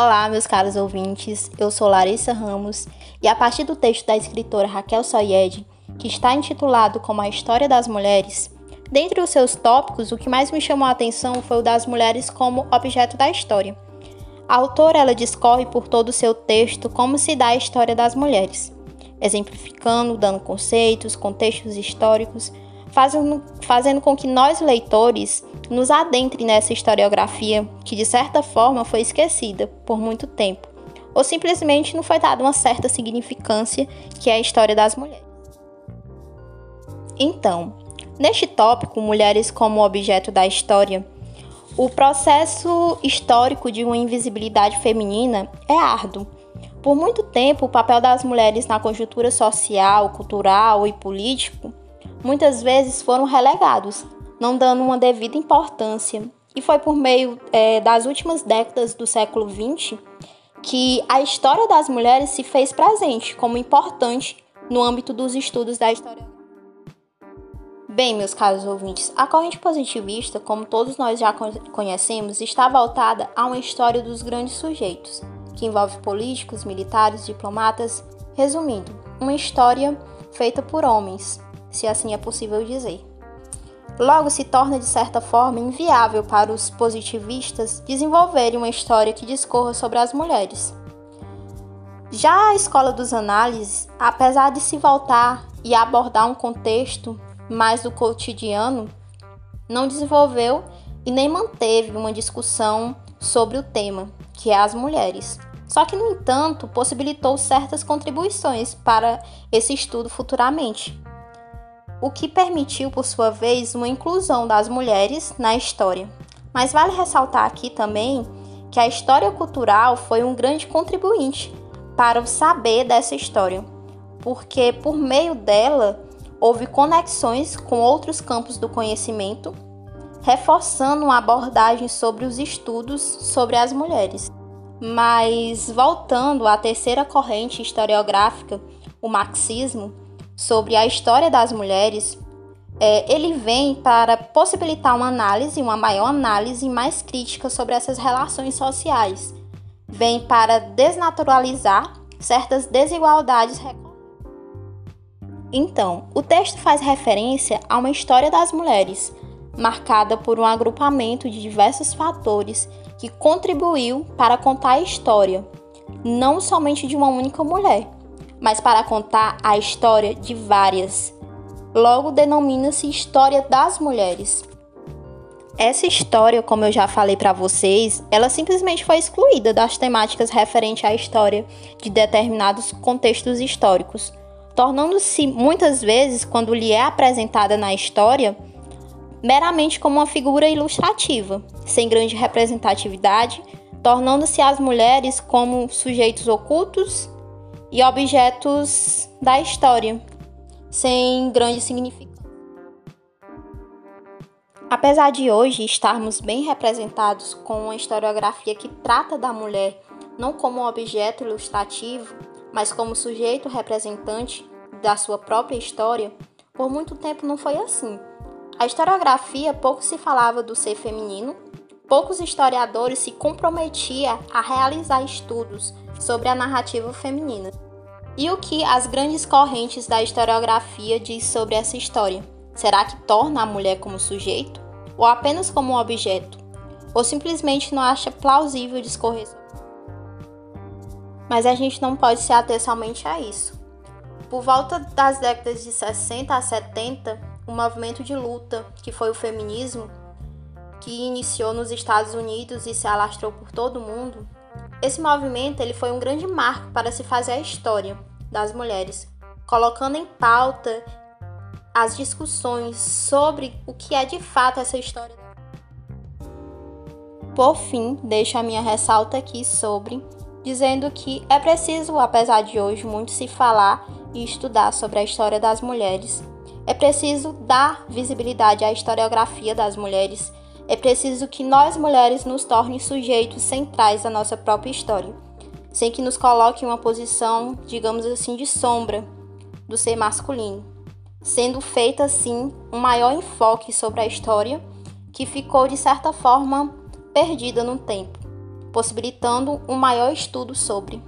Olá, meus caros ouvintes. Eu sou Larissa Ramos e a partir do texto da escritora Raquel Soyed, que está intitulado como A História das Mulheres, dentre os seus tópicos, o que mais me chamou a atenção foi o das mulheres como objeto da história. A autora ela discorre por todo o seu texto como se dá a história das mulheres, exemplificando, dando conceitos, contextos históricos, fazendo, fazendo com que nós, leitores, nos adentre nessa historiografia que, de certa forma, foi esquecida por muito tempo, ou simplesmente não foi dada uma certa significância que é a história das mulheres. Então, neste tópico, mulheres como objeto da história, o processo histórico de uma invisibilidade feminina é árduo. Por muito tempo, o papel das mulheres na conjuntura social, cultural e político muitas vezes foram relegados, não dando uma devida importância. E foi por meio é, das últimas décadas do século XX que a história das mulheres se fez presente como importante no âmbito dos estudos da história. Bem, meus caros ouvintes, a corrente positivista, como todos nós já conhecemos, está voltada a uma história dos grandes sujeitos, que envolve políticos, militares, diplomatas, resumindo, uma história feita por homens, se assim é possível dizer. Logo, se torna de certa forma inviável para os positivistas desenvolverem uma história que discorra sobre as mulheres. Já a escola dos análises, apesar de se voltar e abordar um contexto mais do cotidiano, não desenvolveu e nem manteve uma discussão sobre o tema, que é as mulheres. Só que, no entanto, possibilitou certas contribuições para esse estudo futuramente o que permitiu, por sua vez, uma inclusão das mulheres na história. Mas vale ressaltar aqui também que a história cultural foi um grande contribuinte para o saber dessa história, porque por meio dela houve conexões com outros campos do conhecimento, reforçando uma abordagem sobre os estudos sobre as mulheres. Mas voltando à terceira corrente historiográfica, o marxismo, sobre a história das mulheres, é, ele vem para possibilitar uma análise, uma maior análise mais crítica sobre essas relações sociais. Vem para desnaturalizar certas desigualdades. Então, o texto faz referência a uma história das mulheres, marcada por um agrupamento de diversos fatores que contribuiu para contar a história, não somente de uma única mulher, mas para contar a história de várias. Logo denomina-se História das Mulheres. Essa história, como eu já falei para vocês, ela simplesmente foi excluída das temáticas referentes à história de determinados contextos históricos, tornando-se muitas vezes, quando lhe é apresentada na história, meramente como uma figura ilustrativa, sem grande representatividade, tornando-se as mulheres como sujeitos ocultos e objetos da história, sem grande significado. Apesar de hoje estarmos bem representados com uma historiografia que trata da mulher não como objeto ilustrativo, mas como sujeito representante da sua própria história, por muito tempo não foi assim. A historiografia pouco se falava do ser feminino, poucos historiadores se comprometiam a realizar estudos sobre a narrativa feminina. E o que as grandes correntes da historiografia diz sobre essa história? Será que torna a mulher como sujeito? Ou apenas como objeto? Ou simplesmente não acha plausível discorrer sobre Mas a gente não pode se ater somente a isso. Por volta das décadas de 60 a 70, o movimento de luta, que foi o feminismo, que iniciou nos Estados Unidos e se alastrou por todo o mundo, esse movimento ele foi um grande marco para se fazer a história das mulheres, colocando em pauta as discussões sobre o que é de fato essa história. Por fim, deixo a minha ressalta aqui sobre dizendo que é preciso, apesar de hoje muito se falar e estudar sobre a história das mulheres, é preciso dar visibilidade à historiografia das mulheres é preciso que nós mulheres nos tornem sujeitos centrais da nossa própria história, sem que nos coloque em uma posição, digamos assim, de sombra do ser masculino, sendo feita assim um maior enfoque sobre a história que ficou de certa forma perdida no tempo, possibilitando um maior estudo sobre.